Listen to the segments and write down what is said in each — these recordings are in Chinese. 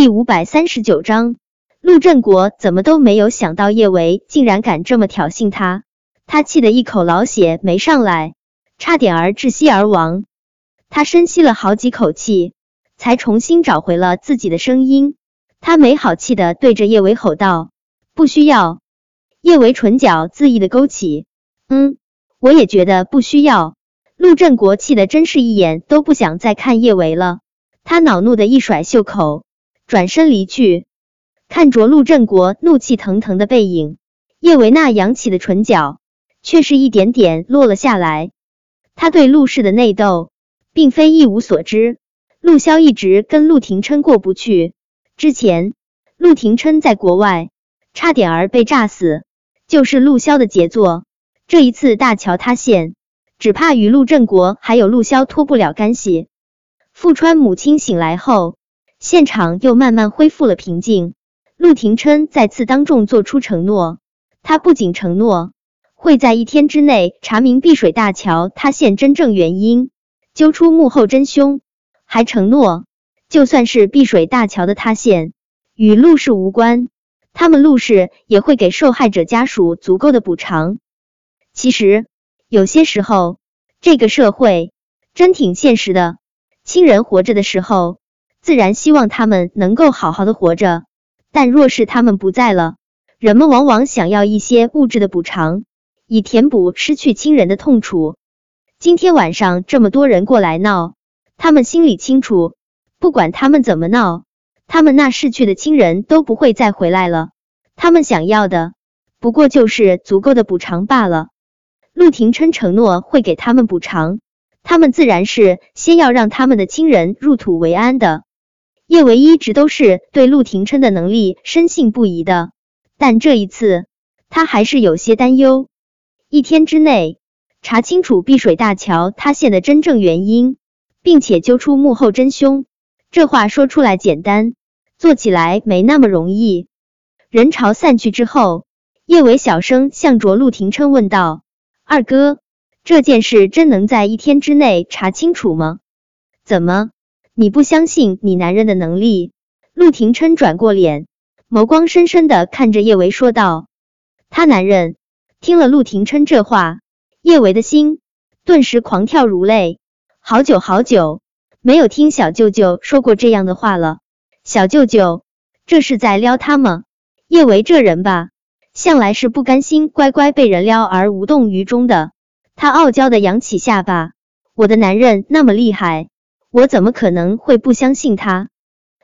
第五百三十九章，陆振国怎么都没有想到叶维竟然敢这么挑衅他，他气得一口老血没上来，差点儿窒息而亡。他深吸了好几口气，才重新找回了自己的声音。他没好气的对着叶维吼道：“不需要。”叶维唇角恣意的勾起，嗯，我也觉得不需要。陆振国气得真是一眼都不想再看叶维了，他恼怒的一甩袖口。转身离去，看着陆振国怒气腾腾的背影，叶维娜扬起的唇角却是一点点落了下来。他对陆氏的内斗并非一无所知，陆萧一直跟陆廷琛过不去。之前陆廷琛在国外差点儿被炸死，就是陆萧的杰作。这一次大桥塌陷，只怕与陆振国还有陆萧脱不了干系。富川母亲醒来后。现场又慢慢恢复了平静。陆廷琛再次当众做出承诺，他不仅承诺会在一天之内查明碧水大桥塌陷真正原因，揪出幕后真凶，还承诺就算是碧水大桥的塌陷与陆氏无关，他们陆氏也会给受害者家属足够的补偿。其实有些时候，这个社会真挺现实的，亲人活着的时候。自然希望他们能够好好的活着，但若是他们不在了，人们往往想要一些物质的补偿，以填补失去亲人的痛楚。今天晚上这么多人过来闹，他们心里清楚，不管他们怎么闹，他们那逝去的亲人都不会再回来了。他们想要的不过就是足够的补偿罢了。陆廷琛承诺会给他们补偿，他们自然是先要让他们的亲人入土为安的。叶维一直都是对陆廷琛的能力深信不疑的，但这一次他还是有些担忧。一天之内查清楚碧水大桥塌陷的真正原因，并且揪出幕后真凶，这话说出来简单，做起来没那么容易。人潮散去之后，叶维小声向着陆廷琛问道：“二哥，这件事真能在一天之内查清楚吗？怎么？”你不相信你男人的能力？陆廷琛转过脸，眸光深深的看着叶维说道。他男人听了陆廷琛这话，叶维的心顿时狂跳如雷。好久好久没有听小舅舅说过这样的话了。小舅舅，这是在撩他吗？叶维这人吧，向来是不甘心乖乖被人撩而无动于衷的。他傲娇的扬起下巴，我的男人那么厉害。我怎么可能会不相信他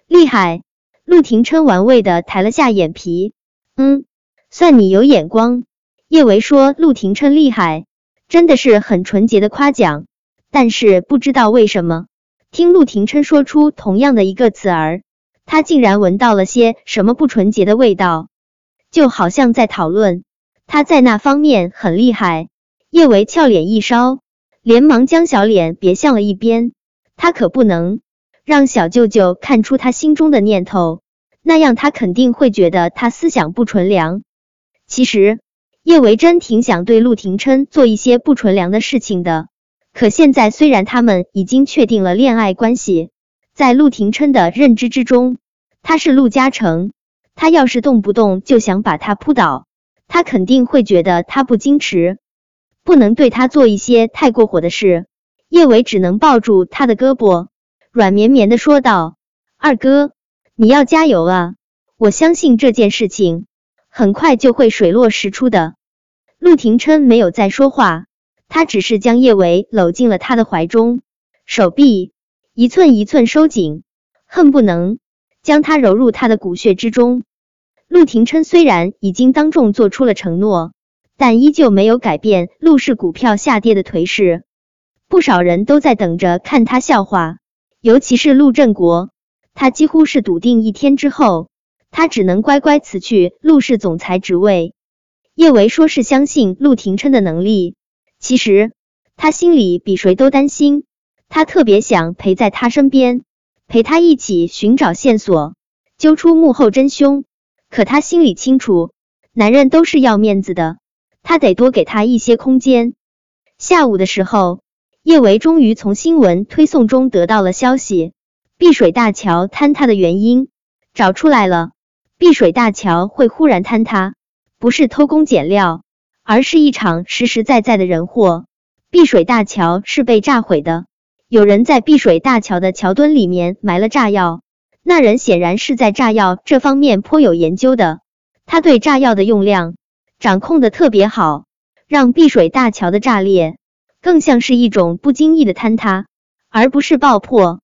厉害？陆廷琛玩味的抬了下眼皮，嗯，算你有眼光。叶维说陆廷琛厉害，真的是很纯洁的夸奖。但是不知道为什么，听陆廷琛说出同样的一个词儿，他竟然闻到了些什么不纯洁的味道，就好像在讨论他在那方面很厉害。叶维俏脸一烧，连忙将小脸别向了一边。他可不能让小舅舅看出他心中的念头，那样他肯定会觉得他思想不纯良。其实叶维真挺想对陆廷琛做一些不纯良的事情的，可现在虽然他们已经确定了恋爱关系，在陆廷琛的认知之中，他是陆嘉诚，他要是动不动就想把他扑倒，他肯定会觉得他不矜持，不能对他做一些太过火的事。叶伟只能抱住他的胳膊，软绵绵的说道：“二哥，你要加油啊！我相信这件事情很快就会水落石出的。”陆廷琛没有再说话，他只是将叶伟搂进了他的怀中，手臂一寸一寸收紧，恨不能将他揉入他的骨血之中。陆廷琛虽然已经当众做出了承诺，但依旧没有改变陆氏股票下跌的颓势。不少人都在等着看他笑话，尤其是陆振国，他几乎是笃定一天之后，他只能乖乖辞去陆氏总裁职位。叶维说是相信陆廷琛的能力，其实他心里比谁都担心，他特别想陪在他身边，陪他一起寻找线索，揪出幕后真凶。可他心里清楚，男人都是要面子的，他得多给他一些空间。下午的时候。叶维终于从新闻推送中得到了消息，碧水大桥坍塌的原因找出来了，碧水大桥会忽然坍塌，不是偷工减料，而是一场实实在在的人祸。碧水大桥是被炸毁的，有人在碧水大桥的桥墩里面埋了炸药，那人显然是在炸药这方面颇有研究的，他对炸药的用量掌控的特别好，让碧水大桥的炸裂更像是一种不经意的坍塌，而不是爆破。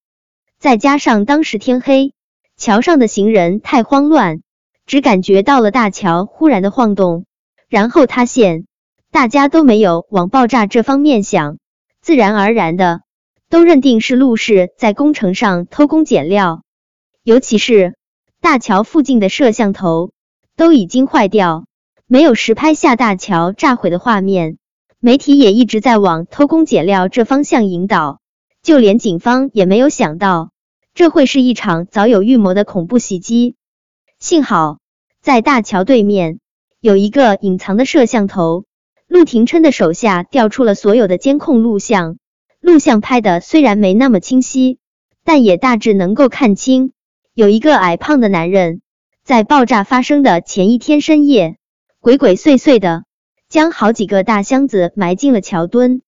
再加上当时天黑，桥上的行人太慌乱，只感觉到了大桥忽然的晃动，然后塌陷。大家都没有往爆炸这方面想，自然而然的都认定是陆氏在工程上偷工减料。尤其是大桥附近的摄像头都已经坏掉，没有实拍下大桥炸毁的画面。媒体也一直在往偷工减料这方向引导，就连警方也没有想到这会是一场早有预谋的恐怖袭击。幸好在大桥对面有一个隐藏的摄像头。陆廷琛的手下调出了所有的监控录像，录像拍的虽然没那么清晰，但也大致能够看清，有一个矮胖的男人在爆炸发生的前一天深夜，鬼鬼祟祟的将好几个大箱子埋进了桥墩。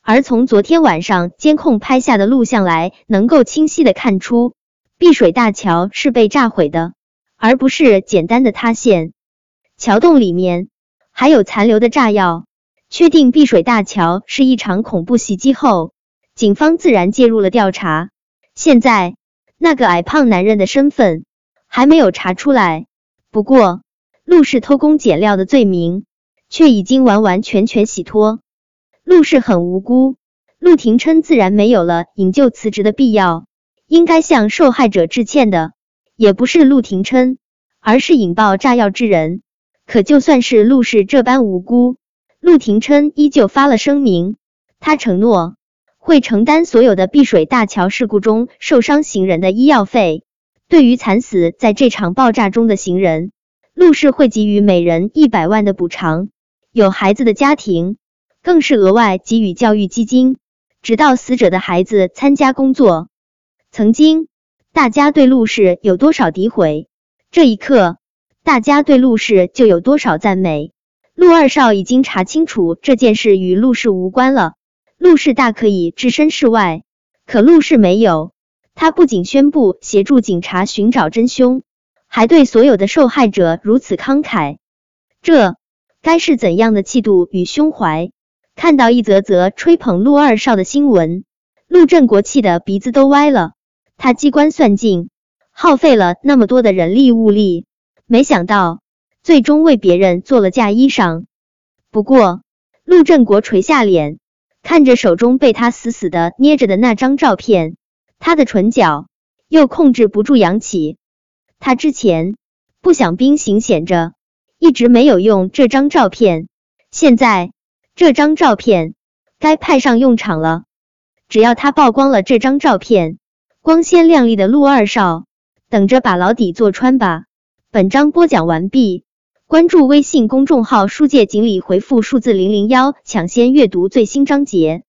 而从昨天晚上监控拍下的录像来，能够清晰的看出，碧水大桥是被炸毁的，而不是简单的塌陷。桥洞里面。还有残留的炸药，确定碧水大桥是一场恐怖袭击后，警方自然介入了调查。现在那个矮胖男人的身份还没有查出来，不过陆氏偷工减料的罪名却已经完完全全洗脱。陆氏很无辜，陆廷琛自然没有了引咎辞职的必要。应该向受害者致歉的也不是陆廷琛，而是引爆炸药之人。可就算是陆氏这般无辜，陆廷琛依旧发了声明，他承诺会承担所有的碧水大桥事故中受伤行人的医药费。对于惨死在这场爆炸中的行人，陆氏会给予每人一百万的补偿，有孩子的家庭更是额外给予教育基金，直到死者的孩子参加工作。曾经大家对陆氏有多少诋毁，这一刻。大家对陆氏就有多少赞美？陆二少已经查清楚这件事与陆氏无关了，陆氏大可以置身事外，可陆氏没有。他不仅宣布协助警察寻找真凶，还对所有的受害者如此慷慨，这该是怎样的气度与胸怀？看到一则则吹捧陆二少的新闻，陆振国气的鼻子都歪了。他机关算尽，耗费了那么多的人力物力。没想到最终为别人做了嫁衣裳。不过陆振国垂下脸，看着手中被他死死的捏着的那张照片，他的唇角又控制不住扬起。他之前不想兵行险着，一直没有用这张照片，现在这张照片该派上用场了。只要他曝光了这张照片，光鲜亮丽的陆二少等着把牢底坐穿吧。本章播讲完毕，关注微信公众号“书界锦鲤”，回复数字零零幺，抢先阅读最新章节。